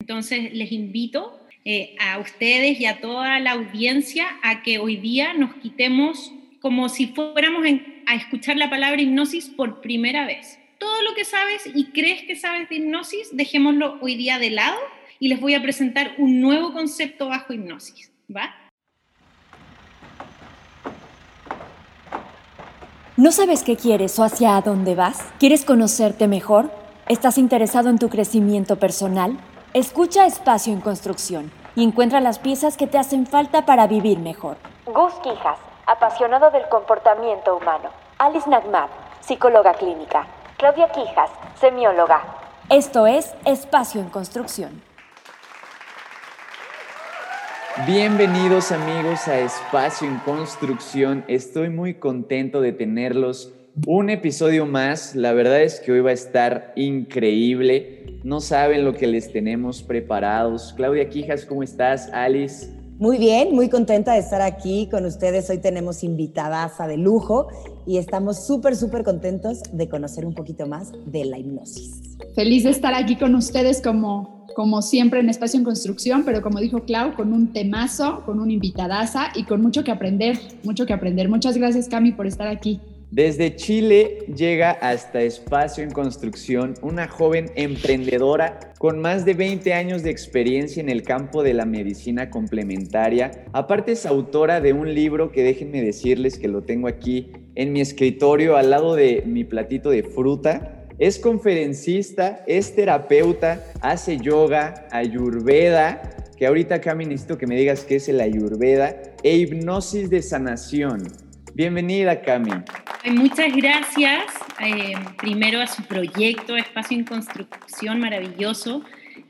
Entonces les invito eh, a ustedes y a toda la audiencia a que hoy día nos quitemos como si fuéramos a escuchar la palabra hipnosis por primera vez. Todo lo que sabes y crees que sabes de hipnosis, dejémoslo hoy día de lado y les voy a presentar un nuevo concepto bajo hipnosis. ¿Va? ¿No sabes qué quieres o hacia dónde vas? ¿Quieres conocerte mejor? ¿Estás interesado en tu crecimiento personal? Escucha Espacio en Construcción y encuentra las piezas que te hacen falta para vivir mejor. Gus Quijas, apasionado del comportamiento humano. Alice Nagmar, psicóloga clínica. Claudia Quijas, semióloga. Esto es Espacio en Construcción. Bienvenidos amigos a Espacio en Construcción. Estoy muy contento de tenerlos. Un episodio más. La verdad es que hoy va a estar increíble. No saben lo que les tenemos preparados. Claudia Quijas, ¿cómo estás? Alice. Muy bien, muy contenta de estar aquí con ustedes. Hoy tenemos invitadas de lujo y estamos súper, súper contentos de conocer un poquito más de la hipnosis. Feliz de estar aquí con ustedes como como siempre en Espacio en Construcción, pero como dijo Clau, con un temazo, con una invitadaza y con mucho que aprender, mucho que aprender. Muchas gracias, Cami, por estar aquí. Desde Chile llega hasta Espacio en Construcción una joven emprendedora con más de 20 años de experiencia en el campo de la medicina complementaria. Aparte es autora de un libro que déjenme decirles que lo tengo aquí en mi escritorio al lado de mi platito de fruta es conferencista, es terapeuta, hace yoga, ayurveda, que ahorita Cami necesito que me digas qué es el ayurveda, e hipnosis de sanación. Bienvenida, Cami. Muchas gracias. Eh, primero a su proyecto Espacio en Construcción, maravilloso.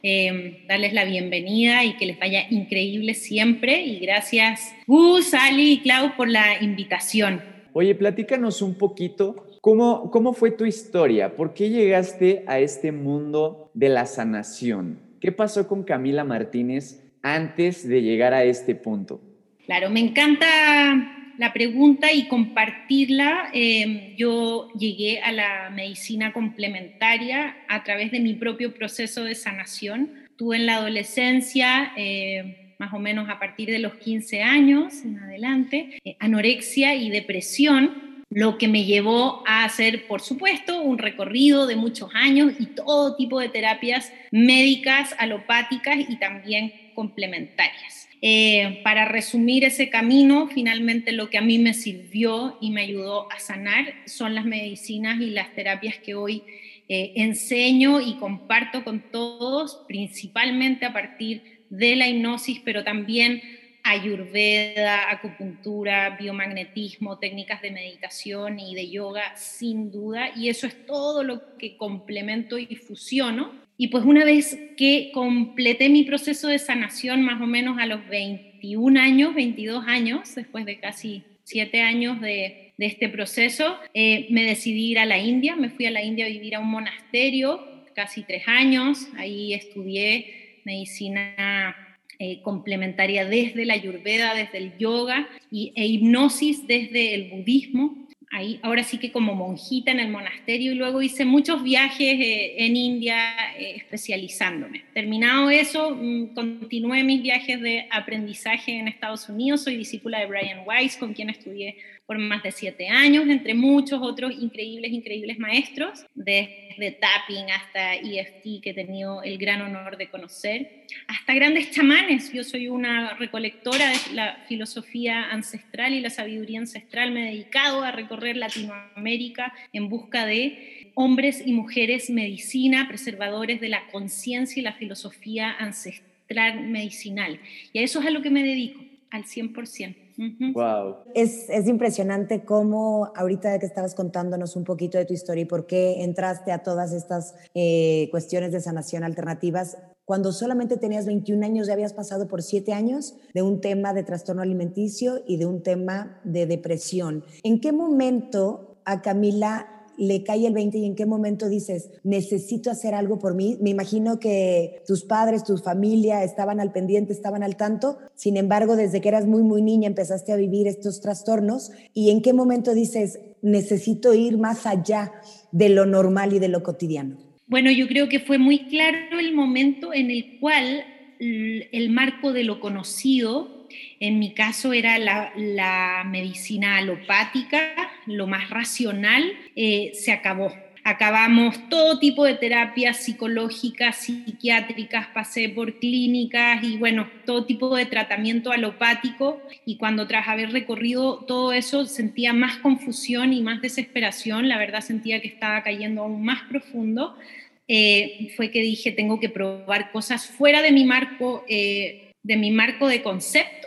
Eh, darles la bienvenida y que les vaya increíble siempre. Y gracias, Gus, Ali y Clau, por la invitación. Oye, platícanos un poquito ¿Cómo, ¿Cómo fue tu historia? ¿Por qué llegaste a este mundo de la sanación? ¿Qué pasó con Camila Martínez antes de llegar a este punto? Claro, me encanta la pregunta y compartirla. Em, yo llegué a la medicina complementaria a través de mi propio proceso de sanación. Tuve en la adolescencia, eh, más o menos a partir de los 15 años en adelante, eh, anorexia y depresión lo que me llevó a hacer, por supuesto, un recorrido de muchos años y todo tipo de terapias médicas, alopáticas y también complementarias. Eh, para resumir ese camino, finalmente lo que a mí me sirvió y me ayudó a sanar son las medicinas y las terapias que hoy eh, enseño y comparto con todos, principalmente a partir de la hipnosis, pero también ayurveda, acupuntura, biomagnetismo, técnicas de meditación y de yoga, sin duda, y eso es todo lo que complemento y fusiono. Y pues una vez que completé mi proceso de sanación más o menos a los 21 años, 22 años, después de casi 7 años de, este proceso, eh, me decidí ir a la India, me fui a la India a vivir a un monasterio, casi 3 años, ahí estudié medicina eh, complementaria desde la ayurveda, desde el yoga y, e hipnosis desde el budismo. Ahí, ahora sí que como monjita en el monasterio y luego hice muchos viajes eh, en India eh, especializándome. Terminado eso, mm, continué mis viajes de aprendizaje en Estados Unidos. Soy discípula de Brian Weiss, con quien estudié por más de siete años, entre muchos otros increíbles, increíbles maestros, desde tapping hasta EFT, que he tenido el gran honor de conocer, hasta grandes chamanes. Yo soy una recolectora de la filosofía ancestral y la sabiduría ancestral. Me he dedicado a recorrer Latinoamérica en busca de hombres y mujeres medicina, preservadores de la conciencia y la filosofía ancestral medicinal. Y a eso es a lo que me dedico, al 100%. Wow. Es, es, impresionante cómo ahorita que estabas contándonos un poquito de tu historia y por qué entraste a todas estas eh, cuestiones de sanación alternativas, cuando solamente tenías 21 años ya habías pasado por 7 años de un tema de trastorno alimenticio y de un tema de depresión. ¿En qué momento a Camila le cae el 20 y en qué momento dices, necesito hacer algo por mí? Me imagino que tus padres, tu familia estaban al pendiente, estaban al tanto. Sin embargo, desde que eras muy, muy niña empezaste a vivir estos trastornos. ¿Y en qué momento dices, necesito ir más allá de lo normal y de lo cotidiano? Bueno, yo creo que fue muy claro el momento en el cual el marco de lo conocido, en mi caso era la, medicina alopática, lo más racional, eh, se acabó. Acabamos todo tipo de terapias psicológicas, psiquiátricas, pasé por clínicas y bueno, todo tipo de tratamiento alopático. Y cuando tras haber recorrido todo eso sentía más confusión y más desesperación, la verdad sentía que estaba cayendo aún más profundo, eh, fue que dije tengo que probar cosas fuera de mi marco, eh, de mi marco de conceptos.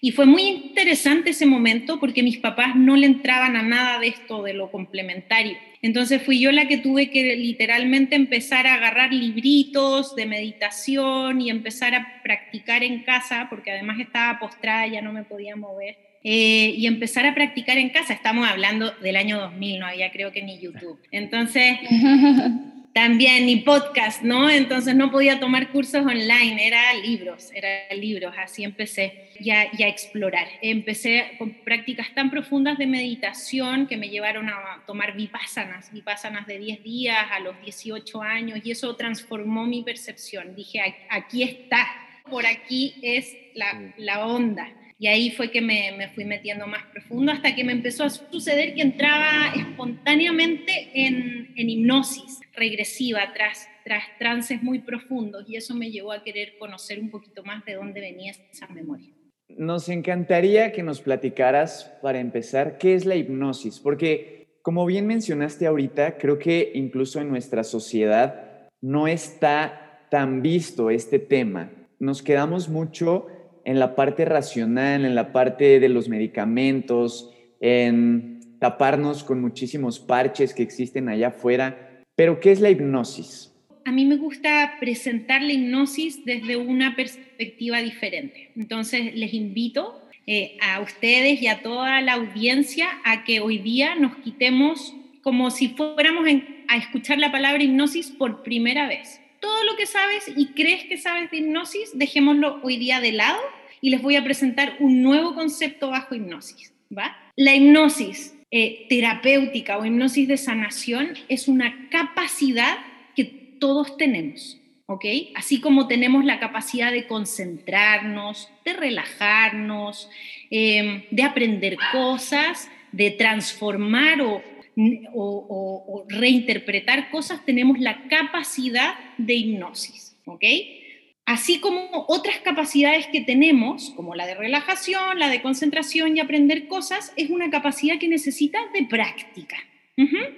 Y fue muy interesante ese momento porque mis papás no le entraban a nada de esto, de lo complementario. Entonces fui yo la que tuve que literalmente empezar a agarrar libritos de meditación y empezar a practicar en casa, porque además estaba postrada, ya no me podía mover. Eh, y empezar a practicar en casa. Estamos hablando del año 2000, no había creo que ni YouTube. Entonces, también ni podcast, ¿no? Entonces no podía tomar cursos online, era libros, era libros, así empecé ya, ya a explorar. Empecé con prácticas tan profundas de meditación que me llevaron a tomar vipassanas, vipassanas de 10 días a los 18 años y eso transformó mi percepción. Dije, aquí está, por aquí es la, la onda. Y ahí fue que me, me, fui metiendo más profundo hasta que me empezó a suceder que entraba espontáneamente en, en hipnosis regresiva, tras, tras trances muy profundos, y eso me llevó a querer conocer un poquito más de dónde venía esa memoria. Nos encantaría que nos platicaras, para empezar, qué es la hipnosis, porque como bien mencionaste ahorita, creo que incluso en nuestra sociedad no está tan visto este tema. Nos quedamos mucho en la parte racional, en la parte de los medicamentos, en taparnos con muchísimos parches que existen allá afuera. Pero, ¿qué es la hipnosis? A mí me gusta presentar la hipnosis desde una perspectiva diferente. Entonces, les invito eh, a ustedes y a toda la audiencia a que hoy día nos quitemos como si fuéramos a escuchar la palabra hipnosis por primera vez todo lo que sabes y crees que sabes de hipnosis, dejémoslo hoy día de lado y les voy a presentar un nuevo concepto bajo hipnosis. La hipnosis eh, terapéutica o hipnosis de sanación es una capacidad que todos tenemos. ¿ok? Así como tenemos la capacidad de concentrarnos, de relajarnos, em, de aprender cosas, de transformar o o, reinterpretar cosas, tenemos la capacidad de hipnosis, ¿ok? Así como otras capacidades que tenemos, como la de relajación, la de concentración y aprender cosas, es una capacidad que necesita de práctica.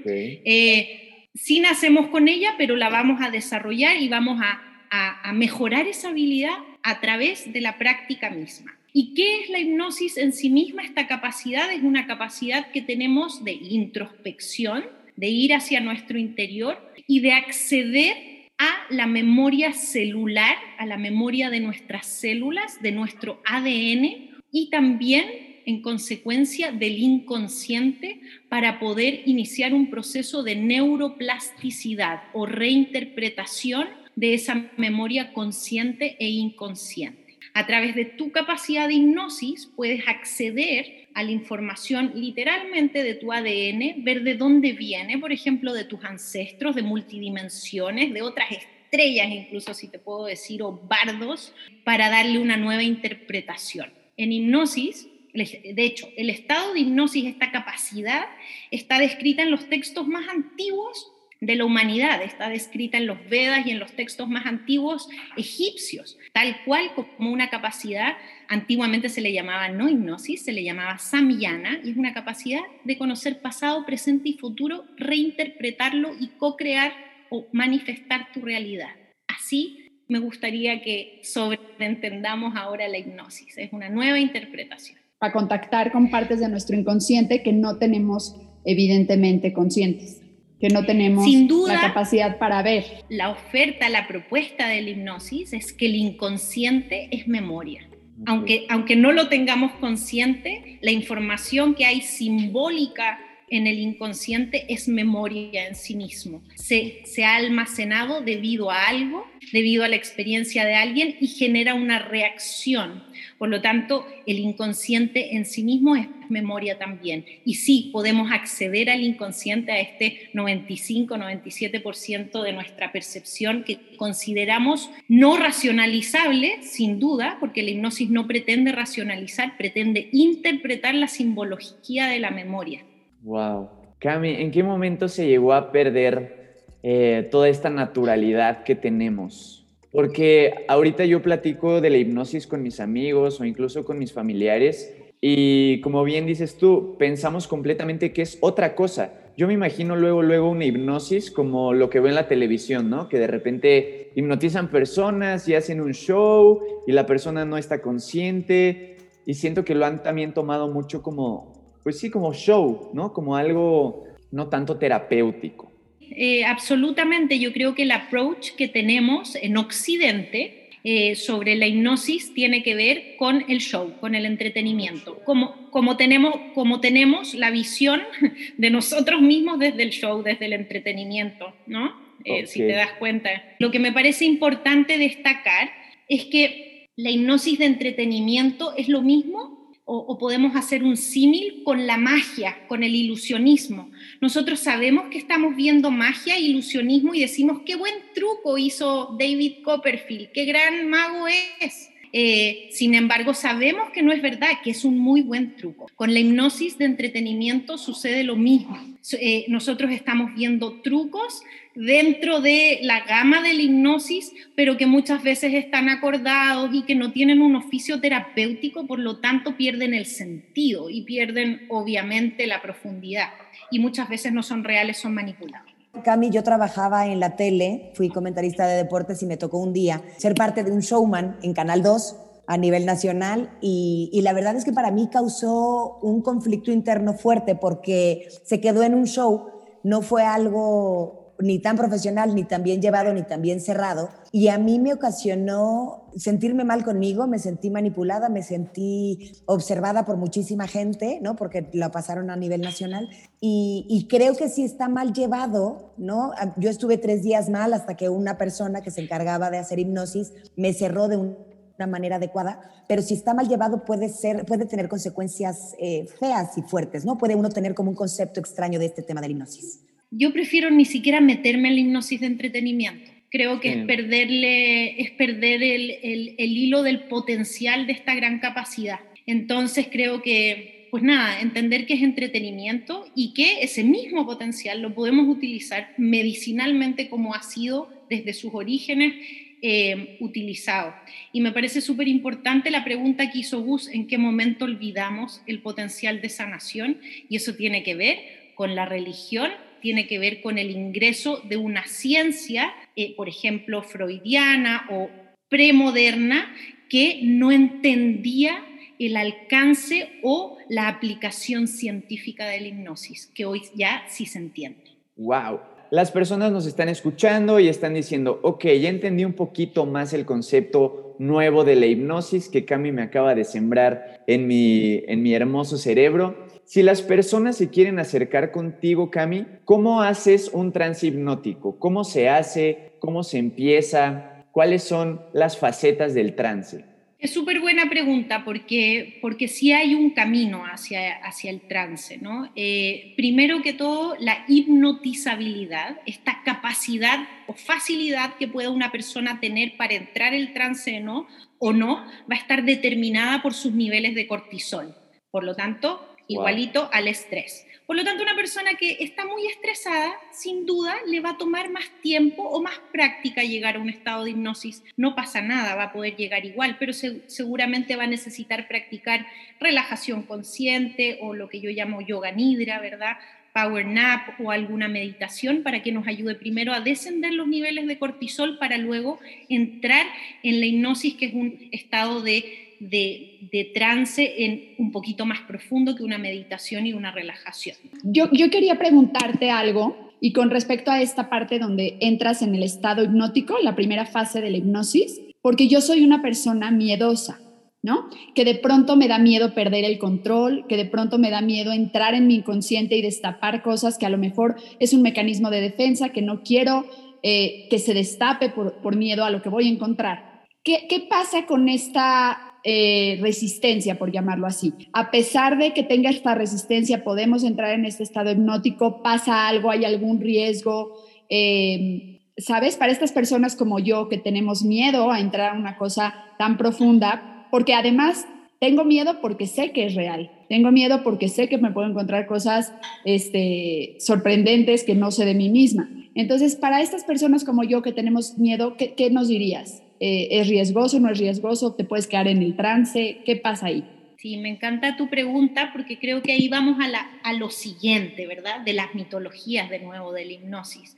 Eh, sí nacemos con ella, pero la vamos a desarrollar y vamos a mejorar esa habilidad a través de la práctica misma. ¿Y qué es la hipnosis en sí misma? Esta capacidad es una capacidad que tenemos de introspección, de ir hacia nuestro interior y de acceder a la memoria celular, a la memoria de nuestras células, de nuestro ADN y también en consecuencia del inconsciente para poder iniciar un proceso de neuroplasticidad o reinterpretación de esa memoria consciente e inconsciente. A través de tu capacidad de hipnosis puedes acceder a la información literalmente de tu ADN, ver de dónde viene, por ejemplo, de tus ancestros, de multidimensiones, de otras estrellas, incluso si te puedo decir, o bardos, para darle una nueva interpretación. En hipnosis, de hecho, el estado de hipnosis, esta capacidad, está descrita en los textos más antiguos de la humanidad. Está descrita en los Vedas y en los textos más antiguos egipcios, tal cual como una capacidad, antiguamente se le llamaba no hipnosis, se le llamaba samyana, y es una capacidad de conocer pasado, presente y futuro, reinterpretarlo y co-crear o manifestar tu realidad. Así me gustaría que sobreentendamos ahora la hipnosis, es una nueva interpretación. A contactar con partes de nuestro inconsciente que no tenemos evidentemente conscientes que no tenemos la capacidad para ver. La oferta, la propuesta de la hipnosis es que el inconsciente es memoria. Aunque, aunque no lo tengamos consciente, la información que hay simbólica en el inconsciente es memoria en sí mismo. Se, se ha almacenado debido a algo, debido a la experiencia de alguien y genera una reacción. Por lo tanto, el inconsciente en sí mismo es memoria también. Y sí, podemos acceder al inconsciente a este 95-97% de nuestra percepción que consideramos no racionalizable, sin duda, porque la hipnosis no pretende racionalizar, pretende interpretar la simbología de la memoria. Wow. Cami, ¿en qué momento se llegó a perder eh, toda esta naturalidad que tenemos? Porque ahorita yo platico de la hipnosis con mis amigos o incluso con mis familiares y como bien dices tú, pensamos completamente que es otra cosa. Yo me imagino luego, luego una hipnosis como lo que veo en la televisión, ¿no? Que de repente hipnotizan personas y hacen un show y la persona no está consciente y siento que lo han también tomado mucho como, pues sí, como show, ¿no? Como algo no tanto terapéutico. Eh, absolutamente, yo creo que el approach que tenemos en Occidente eh, sobre la hipnosis tiene que ver con el show, con el entretenimiento, como, como, tenemos, como tenemos la visión de nosotros mismos desde el show, desde el entretenimiento, ¿no? Eh, si te das cuenta. Lo que me parece importante destacar es que la hipnosis de entretenimiento es lo mismo o, podemos hacer un símil con la magia, con el ilusionismo. Nosotros sabemos que estamos viendo magia, ilusionismo y decimos, qué buen truco hizo David Copperfield, qué gran mago es. Eh, sin embargo, sabemos que no es verdad, que es un muy buen truco. Con la hipnosis de entretenimiento sucede lo mismo. Eh, nosotros estamos viendo trucos dentro de la gama de la hipnosis, pero que muchas veces están acordados y que no tienen un oficio terapéutico, por lo tanto pierden el sentido y pierden obviamente la profundidad. Y muchas veces no son reales, son manipulados. Cami, yo trabajaba en la tele, fui comentarista de deportes y me tocó un día ser parte de un showman en Canal 2 a nivel nacional y, y, la verdad es que para mí causó un conflicto interno fuerte porque se quedó en un show, no fue algo ni tan profesional, ni tan bien llevado, ni tan bien cerrado. Y a mí me ocasionó sentirme mal conmigo, me sentí manipulada, me sentí observada por muchísima gente, ¿no? Porque lo pasaron a nivel nacional. Y, creo que si está mal llevado, ¿no? Yo estuve tres días mal hasta que una persona que se encargaba de hacer hipnosis me cerró de una manera adecuada, pero si está mal llevado puede ser, puede tener consecuencias eh, feas y fuertes, ¿no? Puede uno tener como un concepto extraño de este tema de la hipnosis yo prefiero ni siquiera meterme en la hipnosis de entretenimiento. Creo que es perderle, es perder el, el, el, hilo del potencial de esta gran capacidad. Entonces creo que, pues nada, entender que es entretenimiento y que ese mismo potencial lo podemos utilizar medicinalmente como ha sido desde sus orígenes eh, utilizado. Y me parece súper importante la pregunta que hizo Gus, ¿en qué momento olvidamos el potencial de sanación? Y eso tiene que ver con la religión tiene que ver con el ingreso de una ciencia, eh, por ejemplo, freudiana o premoderna, que no entendía el alcance o la aplicación científica de la hipnosis, que hoy ya sí se entiende. ¡Wow! Las personas nos están escuchando y están diciendo, ok, ya entendí un poquito más el concepto nuevo de la hipnosis que Cami me acaba de sembrar en mi, en mi hermoso cerebro. Si las personas se quieren acercar contigo, Cami, ¿cómo haces un trance hipnótico? ¿Cómo se hace? ¿Cómo se empieza? ¿Cuáles son las facetas del trance? Es súper buena pregunta porque, porque sí hay un camino hacia, hacia el trance, ¿no? Eh, primero que todo, la hipnotizabilidad, esta capacidad o facilidad que pueda una persona tener para entrar en el trance ¿no? o no, va a estar determinada por sus niveles de cortisol. Por lo tanto, igualito al estrés. Por lo tanto, una persona que está muy estresada, sin duda, le va a tomar más tiempo o más práctica llegar a un estado de hipnosis. No pasa nada, va a poder llegar igual, pero seguramente va a necesitar practicar relajación consciente o lo que yo llamo yoga nidra, ¿verdad? Power nap o alguna meditación para que nos ayude primero a descender los niveles de cortisol para luego entrar en la hipnosis, que es un estado de de, trance en un poquito más profundo que una meditación y una relajación. Yo, yo quería preguntarte algo y con respecto a esta parte donde entras en el estado hipnótico, la primera fase de la hipnosis, porque yo soy una persona miedosa. ¿no? Que de pronto me da miedo perder el control, que de pronto me da miedo entrar en mi inconsciente y destapar cosas que a lo mejor es un mecanismo de defensa que no quiero eh, que se destape por, por, miedo a lo que voy a encontrar. ¿Qué, ¿Qué, pasa con esta eh, resistencia, por llamarlo así. A pesar de que tenga esta resistencia, podemos entrar en este estado hipnótico, pasa algo, hay algún riesgo. Eh, ¿Sabes? Para estas personas como yo que tenemos miedo a entrar a una cosa tan profunda, porque además tengo miedo porque sé que es real. Tengo miedo porque sé que me puedo encontrar cosas este, sorprendentes que no sé de mí misma. Entonces, para estas personas como yo que tenemos miedo, ¿qué, nos dirías? Eh, ¿Es riesgoso, no es riesgoso? ¿Te puedes quedar en el trance? ¿Qué pasa ahí? Sí, me encanta tu pregunta porque creo que ahí vamos a, la, a lo siguiente, ¿verdad? De las mitologías de nuevo, de la hipnosis.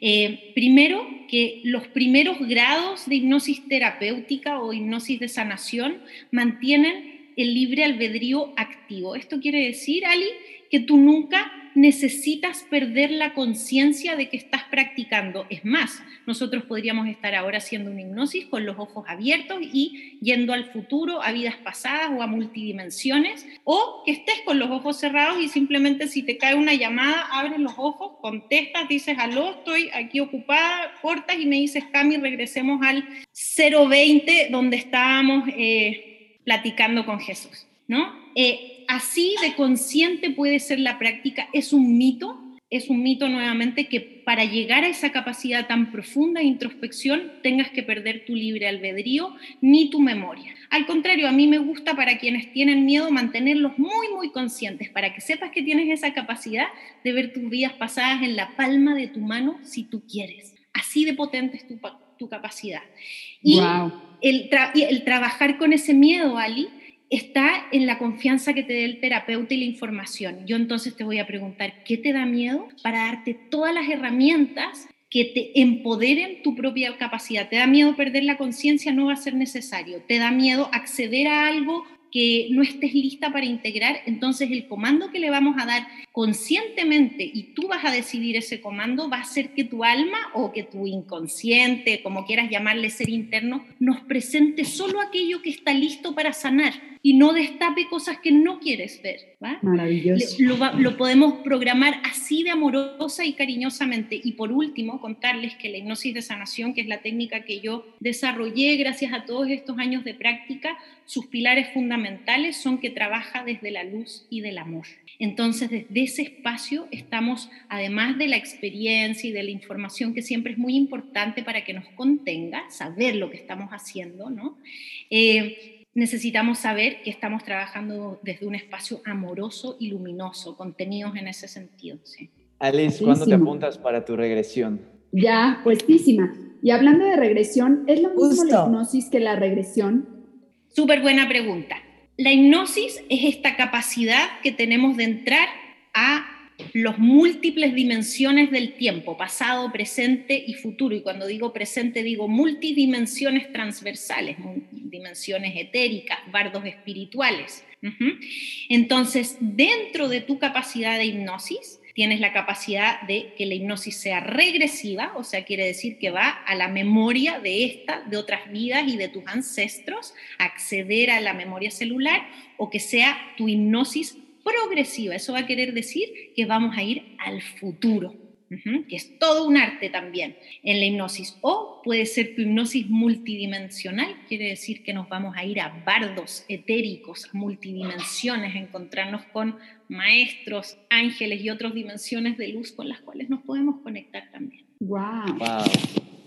Eh, primero, que los primeros grados de hipnosis terapéutica o hipnosis de sanación mantienen el libre albedrío activo. Esto quiere decir, Ali, que tú nunca necesitas perder la conciencia de que estás practicando. Es más, nosotros podríamos estar ahora haciendo una hipnosis con los ojos abiertos y yendo al futuro, a vidas pasadas o a multidimensiones, o que estés con los ojos cerrados y simplemente si te cae una llamada, abres los ojos, contestas, dices, aló, estoy aquí ocupada, cortas y me dices, Cami, regresemos al 020 donde estábamos eh, platicando con Jesús, ¿no? Eh, así de consciente puede ser la práctica, es un mito, es un mito nuevamente que para llegar a esa capacidad tan profunda de introspección tengas que perder tu libre albedrío ni tu memoria. Al contrario, a mí me gusta para quienes tienen miedo mantenerlos muy, muy conscientes, para que sepas que tienes esa capacidad de ver tus vidas pasadas en la palma de tu mano si tú quieres. Así de potente es tu, tu capacidad. Y el, el trabajar con ese miedo, Ali, está en la confianza que te dé el terapeuta y la información. Yo entonces te voy a preguntar, ¿qué te da miedo? Para darte todas las herramientas que te empoderen tu propia capacidad. ¿Te da miedo perder la conciencia? No va a ser necesario. ¿Te da miedo acceder a algo que no estés lista para integrar? Entonces el comando que le vamos a dar conscientemente y tú vas a decidir ese comando va a ser que tu alma o que tu inconsciente, como quieras llamarle ser interno, nos presente solo aquello que está listo para sanar y no destape cosas que no quieres ver. Maravilloso. Lo, podemos programar así de amorosa y cariñosamente. Y por último, contarles que la hipnosis de sanación, que es la técnica que yo desarrollé gracias a todos estos años de práctica, sus pilares fundamentales son que trabaja desde la luz y del amor. Entonces, desde ese espacio estamos, además de la experiencia y de la información que siempre es muy importante para que nos contenga, saber lo que estamos haciendo, ¿no? Eh, necesitamos saber que estamos trabajando desde un espacio amoroso y luminoso, contenidos en ese sentido. Sí. Alice, ¿cuándo te apuntas para tu regresión? Ya, puestísima. Y hablando de regresión, ¿es lo mismo la hipnosis que la regresión? Súper buena pregunta. La hipnosis es esta capacidad que tenemos de entrar a los múltiples dimensiones del tiempo, pasado, presente y futuro. Y cuando digo presente digo multidimensiones transversales, dimensiones etéricas, bardos espirituales. Entonces, dentro de tu capacidad de hipnosis, tienes la capacidad de que la hipnosis sea regresiva, o sea, quiere decir que va a la memoria de esta, de otras vidas y de tus ancestros, acceder a la memoria celular, o que sea tu hipnosis progresiva. Eso va a querer decir que vamos a ir al futuro, que es todo un arte también en la hipnosis. O puede ser tu hipnosis multidimensional, quiere decir que nos vamos a ir a bardos etéricos, a multidimensiones, a encontrarnos con maestros, ángeles y otras dimensiones de luz con las cuales nos podemos conectar también. Wow. wow.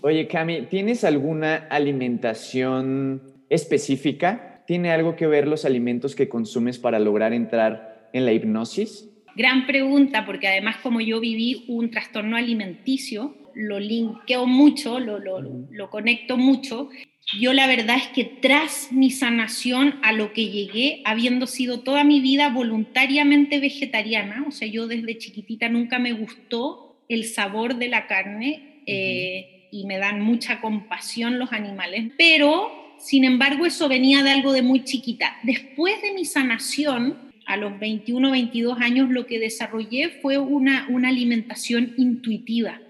Oye, Cami, ¿tienes alguna alimentación específica? ¿Tiene algo que ver los alimentos que consumes para lograr entrar en la hipnosis? Gran pregunta, porque además como yo viví un trastorno alimenticio, lo linkeo mucho, lo, lo, lo, conecto mucho. Yo la verdad es que tras mi sanación a lo que llegué, habiendo sido toda mi vida voluntariamente vegetariana, o sea, yo desde chiquitita nunca me gustó el sabor de la carne eh, y me dan mucha compasión los animales, pero sin embargo eso venía de algo de muy chiquita. Después de mi sanación, a los 21, 22 años lo que desarrollé fue una, una alimentación intuitiva.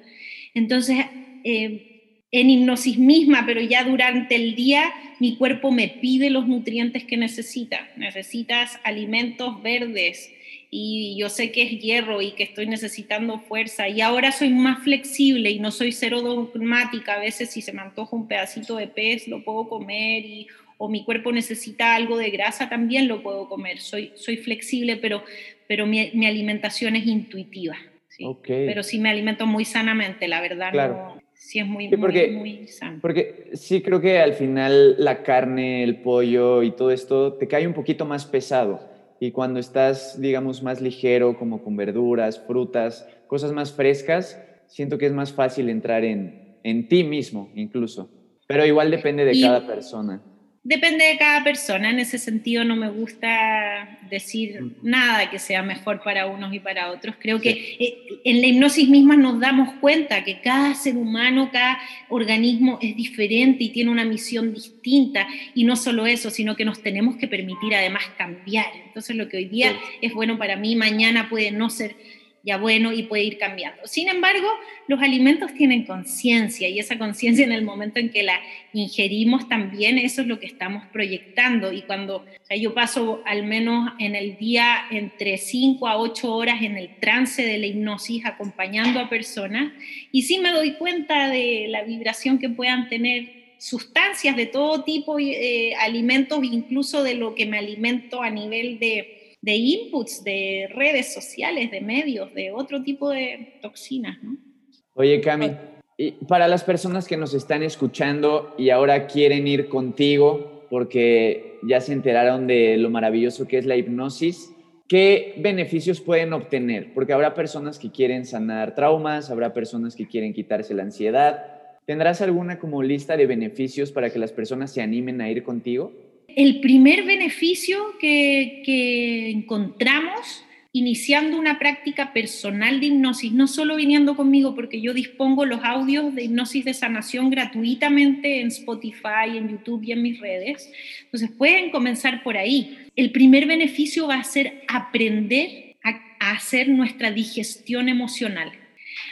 Entonces, eh, en hipnosis misma, pero ya durante el día, mi cuerpo me pide los nutrientes que necesita. Necesitas alimentos verdes y yo sé que es hierro y que estoy necesitando fuerza y ahora soy más flexible y no soy cero dogmática. A veces si se me antoja un pedacito de pez lo puedo comer y o mi cuerpo necesita algo de grasa, también lo puedo comer. Soy, soy flexible, pero, pero mi, mi alimentación es intuitiva. ¿sí? Pero sí me alimento muy sanamente, la verdad. Claro. No, sí es muy, porque, muy, sano. Porque sí creo que al final la carne, el pollo y todo esto te cae un poquito más pesado. Y cuando estás, digamos, más ligero, como con verduras, frutas, cosas más frescas, siento que es más fácil entrar en, en ti mismo incluso. Pero igual depende de cada persona. Depende de cada persona, en ese sentido no me gusta decir nada que sea mejor para unos y para otros. Creo que eh, en la hipnosis misma nos damos cuenta que cada ser humano, cada organismo es diferente y tiene una misión distinta. Y no solo eso, sino que nos tenemos que permitir además cambiar. Entonces lo que hoy día es bueno para mí, mañana puede no ser ya bueno y puede ir cambiando. Sin embargo, los alimentos tienen conciencia y esa conciencia en el momento en que la ingerimos también, eso es lo que estamos proyectando. Y cuando yo paso al menos en el día entre 5 a 8 horas en el trance de la hipnosis acompañando a personas y sí me doy cuenta de la vibración que puedan tener sustancias de todo tipo, eh, alimentos, incluso de lo que me alimento a nivel de de inputs, de redes sociales, de medios, de otro tipo de toxinas. ¿no? Oye, Cami, y para las personas que nos están escuchando y ahora quieren ir contigo porque ya se enteraron de lo maravilloso que es la hipnosis, ¿qué beneficios pueden obtener? Porque habrá personas que quieren sanar traumas, habrá personas que quieren quitarse la ansiedad. ¿Tendrás alguna como lista de beneficios para que las personas se animen a ir contigo? El primer beneficio que, encontramos iniciando una práctica personal de hipnosis, no solo viniendo conmigo, porque yo dispongo los audios de hipnosis de sanación gratuitamente en Spotify, en YouTube y en mis redes. Entonces pueden comenzar por ahí. El primer beneficio va a ser aprender a hacer nuestra digestión emocional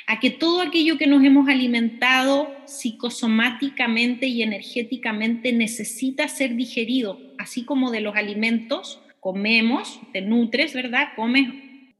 a que todo aquello que nos hemos alimentado psicosomáticamente y energéticamente necesita ser digerido, así como de los alimentos comemos, te nutres, ¿verdad? Comes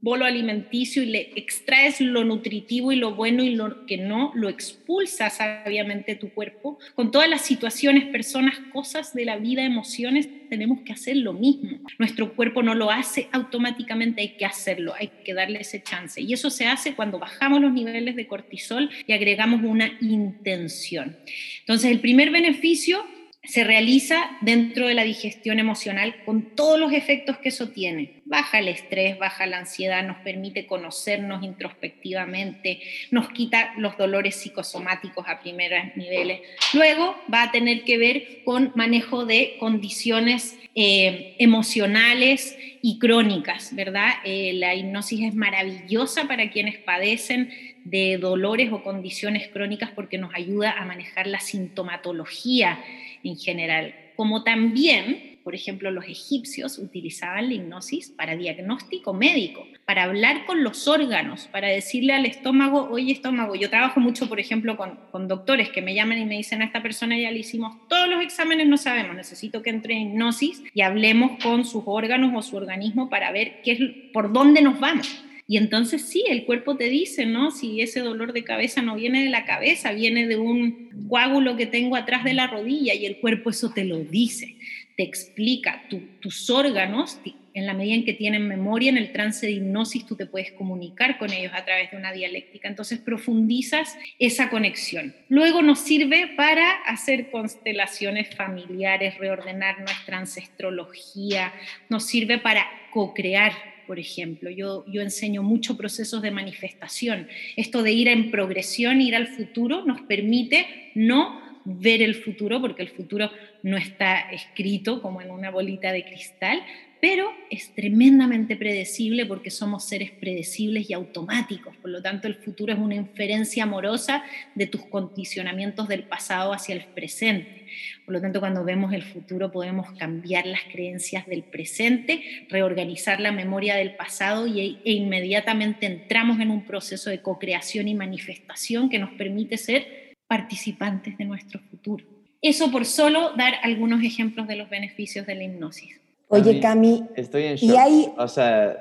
bolo alimenticio y le extraes lo nutritivo y lo bueno y lo que no, lo expulsas sabiamente tu cuerpo. Con todas las situaciones, personas, cosas de la vida, emociones, tenemos que hacer lo mismo. Nuestro cuerpo no lo hace automáticamente, hay que hacerlo, hay que darle ese chance. Y eso se hace cuando bajamos los niveles de cortisol y agregamos una intención. Entonces, el primer beneficio se realiza dentro de la digestión emocional con todos los efectos que eso tiene. Baja el estrés, baja la ansiedad, nos permite conocernos introspectivamente, nos quita los dolores psicosomáticos a primeros niveles. Luego va a tener que ver con manejo de condiciones eh, emocionales y crónicas, ¿verdad? Eh, la hipnosis es maravillosa para quienes padecen de dolores o condiciones crónicas porque nos ayuda a manejar la sintomatología en general, como también, por ejemplo, los egipcios utilizaban la hipnosis para diagnóstico médico, para hablar con los órganos, para decirle al estómago, oye estómago, yo trabajo mucho, por ejemplo, con, doctores que me llaman y me dicen, a esta persona ya le hicimos todos los exámenes, no sabemos, necesito que entre en hipnosis y hablemos con sus órganos o su organismo para ver qué es, por dónde nos vamos. Y entonces sí, el cuerpo te dice, ¿no? Si ese dolor de cabeza no viene de la cabeza, viene de un coágulo que tengo atrás de la rodilla y el cuerpo eso te lo dice, te explica. tus órganos, en la medida en que tienen memoria en el trance de hipnosis, tú te puedes comunicar con ellos a través de una dialéctica. Entonces profundizas esa conexión. Luego nos sirve para hacer constelaciones familiares, reordenar nuestra ancestrología, nos sirve para co-crear por ejemplo. Yo, enseño mucho procesos de manifestación. Esto de ir en progresión, ir al futuro, nos permite no ver el futuro, porque el futuro no está escrito como en una bolita de cristal, pero es tremendamente predecible porque somos seres predecibles y automáticos. Por lo tanto, el futuro es una inferencia amorosa de tus condicionamientos del pasado hacia el presente. Por lo tanto, cuando vemos el futuro podemos cambiar las creencias del presente, reorganizar la memoria del pasado y, e inmediatamente entramos en un proceso de co-creación y manifestación que nos permite ser participantes de nuestro futuro. Eso por solo dar algunos ejemplos de los beneficios de la hipnosis. Oye, Cami. Estoy en shock. O sea,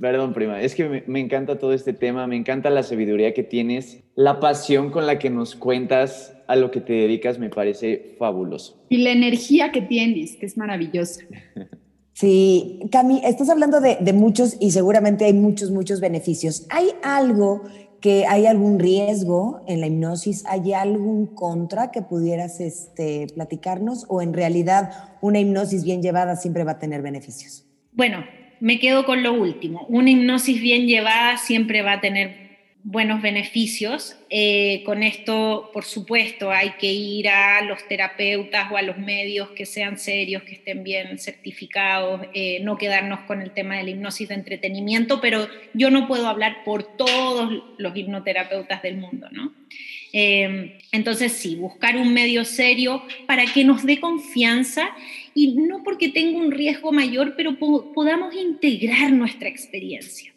Perdón, prima, es que me, encanta todo este tema, me encanta la sabiduría que tienes, la pasión con la que nos cuentas a lo que te dedicas me parece fabuloso. Y la energía que tienes, que es maravillosa. Sí, Cami, estás hablando de, de muchos y seguramente hay muchos, muchos beneficios. ¿Hay algo que hay algún riesgo en la hipnosis? ¿Hay algún contra que pudieras este, platicarnos? ¿O en realidad una hipnosis bien llevada siempre va a tener beneficios? Bueno, me quedo con lo último. Una hipnosis bien llevada siempre va a tener buenos beneficios. Eh, con esto, por supuesto, hay que ir a los terapeutas o a los medios que sean serios, que estén bien certificados, eh, no quedarnos con el tema de la hipnosis de entretenimiento, pero yo no puedo hablar por todos los hipnoterapeutas del mundo, ¿no? Eh, entonces, sí, buscar un medio serio para que nos dé confianza y no porque tenga un riesgo mayor, pero podamos integrar nuestra experiencia.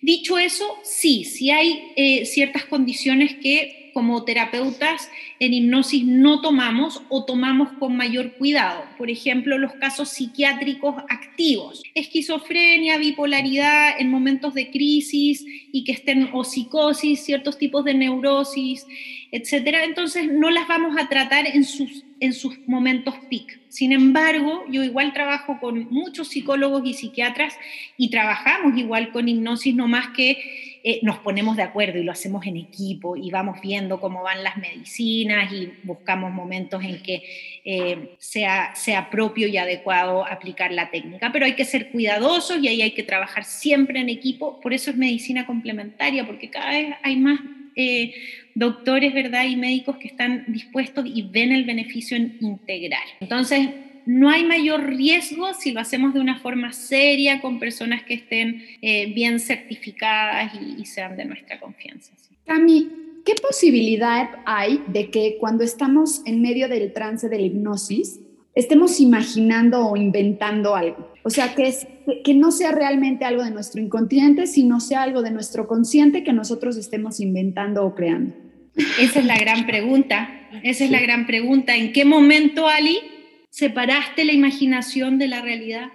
Dicho eso, sí, sí hay eh, ciertas condiciones que como terapeutas en hipnosis no tomamos o tomamos con mayor cuidado. Por ejemplo, los casos psiquiátricos activos, esquizofrenia, bipolaridad en momentos de crisis y que estén o psicosis, ciertos tipos de neurosis, etcétera. Entonces no las vamos a tratar en sus, en sus momentos peak. Sin embargo, yo igual trabajo con muchos psicólogos y psiquiatras y trabajamos igual con hipnosis, no más que eh, nos ponemos de acuerdo y lo hacemos en equipo y vamos viendo cómo van las medicinas y buscamos momentos en que eh, sea, sea propio y adecuado aplicar la técnica. Pero hay que ser cuidadosos y ahí hay que trabajar siempre en equipo. Por eso es medicina complementaria, porque cada vez hay más eh, doctores, ¿verdad? Y médicos que están dispuestos y ven el beneficio en integrar. Entonces, no hay mayor riesgo si lo hacemos de una forma seria, con personas que estén eh, bien certificadas y, sean de nuestra confianza. Cami, ¿qué posibilidad hay de que cuando estamos en medio del trance de la hipnosis, estemos imaginando o inventando algo? O sea, que, es, que no sea realmente algo de nuestro inconsciente, sino sea algo de nuestro consciente que nosotros estemos inventando o creando. Esa es la gran pregunta. Esa es la gran pregunta. ¿En qué momento, Ali, separaste la imaginación de la realidad?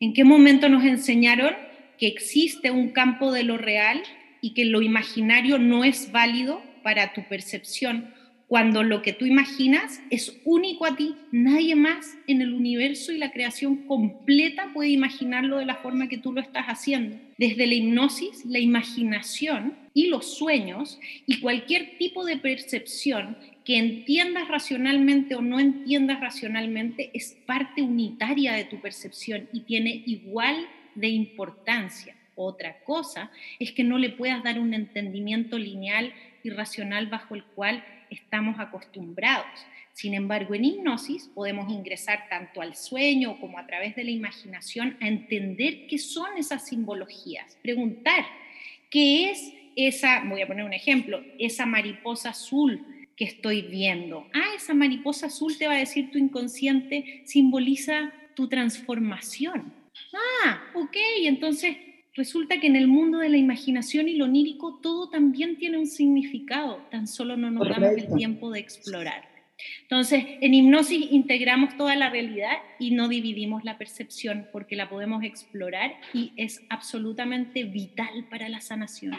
¿En qué momento nos enseñaron que existe un campo de lo real y que lo imaginario no es válido para tu percepción? cuando lo que tú imaginas es único a ti, nadie más en el universo y la creación completa puede imaginarlo de la forma que tú lo estás haciendo. Desde la hipnosis, la imaginación y los sueños y cualquier tipo de percepción que entiendas racionalmente o no entiendas racionalmente es parte unitaria de tu percepción y tiene igual de importancia. Otra cosa es que no le puedas dar un entendimiento lineal y racional bajo el cual estamos acostumbrados. Sin embargo, en hipnosis podemos ingresar tanto al sueño como a través de la imaginación a entender qué son esas simbologías, preguntar qué es esa, voy a poner un ejemplo, esa mariposa azul que estoy viendo. Ah, esa mariposa azul te va a decir tu inconsciente, simboliza tu transformación. Ah, ok, entonces resulta que en el mundo de la imaginación y lo onírico todo también tiene un significado, tan solo no nos damos el tiempo de explorar. Entonces, en hipnosis integramos toda la realidad y no dividimos la percepción porque la podemos explorar y es absolutamente vital para la sanación.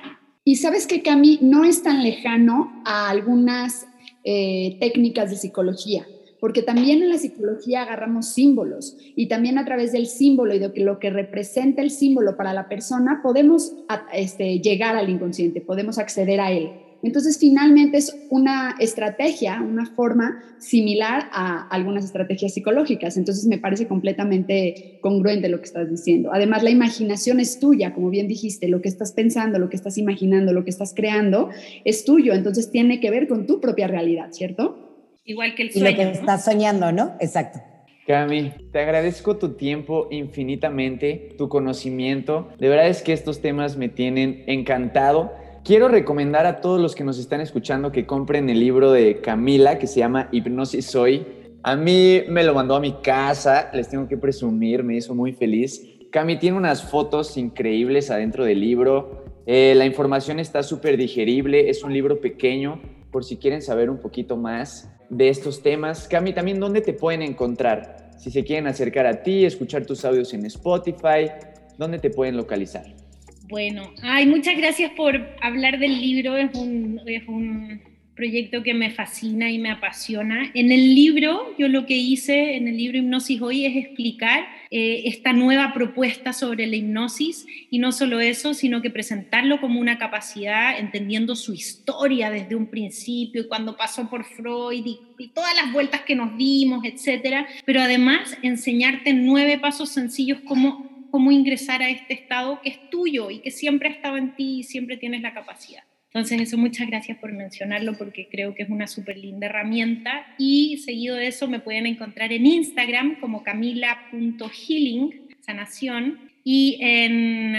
Y sabes que Cami no es tan lejano a algunas eh, técnicas de psicología porque también en la psicología agarramos símbolos y también a través del símbolo y de lo que representa el símbolo para la persona podemos este, llegar al inconsciente, podemos acceder a él. Entonces, finalmente es una estrategia, una forma similar a algunas estrategias psicológicas. Entonces, me parece completamente congruente lo que estás diciendo. Además, la imaginación es tuya, como bien dijiste, lo que estás pensando, lo que estás imaginando, lo que estás creando es tuyo. Entonces, tiene que ver con tu propia realidad, ¿cierto? Igual que el sueño. Y lo que estás soñando, ¿no? Exacto. Cami, te agradezco tu tiempo infinitamente, tu conocimiento. De verdad es que estos temas me tienen encantado. Quiero recomendar a todos los que nos están escuchando que compren el libro de Camila que se llama Hipnosis Soy. A mí me lo mandó a mi casa, les tengo que presumir, me hizo muy feliz. Cami tiene unas fotos increíbles adentro del libro. Eh, la información está súper digerible, es un libro pequeño por si quieren saber un poquito más de estos temas. Cami, también dónde te pueden encontrar? Si se quieren acercar a ti, escuchar tus audios en Spotify, ¿dónde te pueden localizar? Bueno, ay, muchas gracias por hablar del libro, es un, es un proyecto que me fascina y me apasiona. En el libro, yo lo que hice en el libro Hipnosis Hoy es explicar eh, esta nueva propuesta sobre la hipnosis. Y no solo eso, sino que presentarlo como una capacidad, entendiendo su historia desde un principio y cuando pasó por Freud y, todas las vueltas que nos dimos, etcétera, pero además enseñarte nueve pasos sencillos como cómo ingresar a este estado que es tuyo y que siempre ha estado en ti y siempre tienes la capacidad. Entonces, eso muchas gracias por mencionarlo porque creo que es una súper linda herramienta. Y seguido de eso me pueden encontrar en Instagram como camila.healing, sanación, y en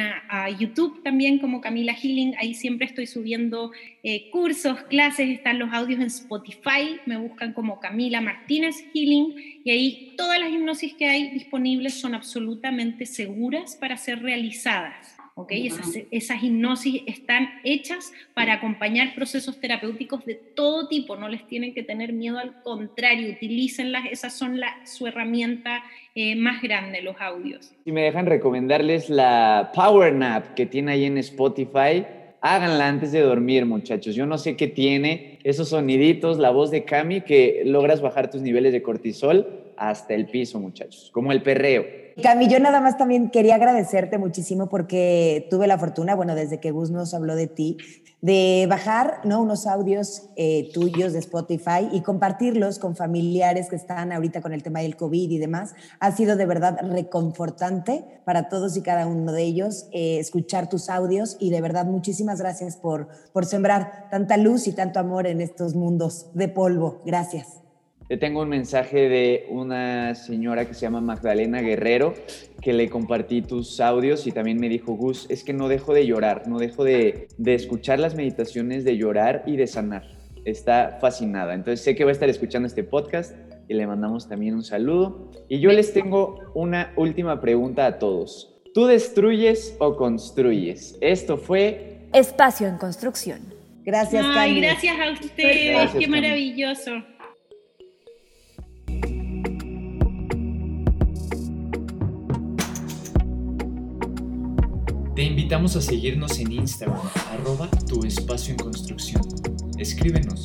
YouTube también como Camila Healing. Ahí siempre estoy subiendo eh, cursos, clases, están los audios en Spotify. Me buscan como Camila Martínez Healing y ahí todas las hipnosis que hay disponibles son absolutamente seguras para ser realizadas. ¿Okay? Esas, hipnosis están hechas para acompañar procesos terapéuticos de todo tipo, no les tienen que tener miedo, al contrario, utilícenlas, esas son la, su herramienta eh, más grande, los audios. Si me dejan recomendarles la Power Nap que tiene ahí en Spotify, háganla antes de dormir, muchachos. Yo no sé qué tiene esos soniditos, la voz de Cami, que logras bajar tus niveles de cortisol hasta el piso, muchachos, como el perreo. Cami, yo nada más también quería agradecerte muchísimo porque tuve la fortuna, bueno, desde que Gus nos habló de ti, de bajar ¿no? unos audios eh, tuyos de Spotify y compartirlos con familiares que están ahorita con el tema del COVID y demás. Ha sido de verdad reconfortante para todos y cada uno de ellos eh, escuchar tus audios y de verdad muchísimas gracias por, por sembrar tanta luz y tanto amor en estos mundos de polvo. Gracias. Yo tengo un mensaje de una señora que se llama Magdalena Guerrero, que le compartí tus audios y también me dijo, Gus, es que no dejo de llorar, no dejo de, de escuchar las meditaciones, de llorar y de sanar. Está fascinada. Entonces sé que va a estar escuchando este podcast y le mandamos también un saludo. Y yo les tengo una última pregunta a todos. ¿Tú destruyes o construyes? Esto fue... Espacio en construcción. Gracias, Ay, gracias a ustedes. Qué maravilloso. Te invitamos a seguirnos en Instagram, arroba tu espacio en construcción. Escríbenos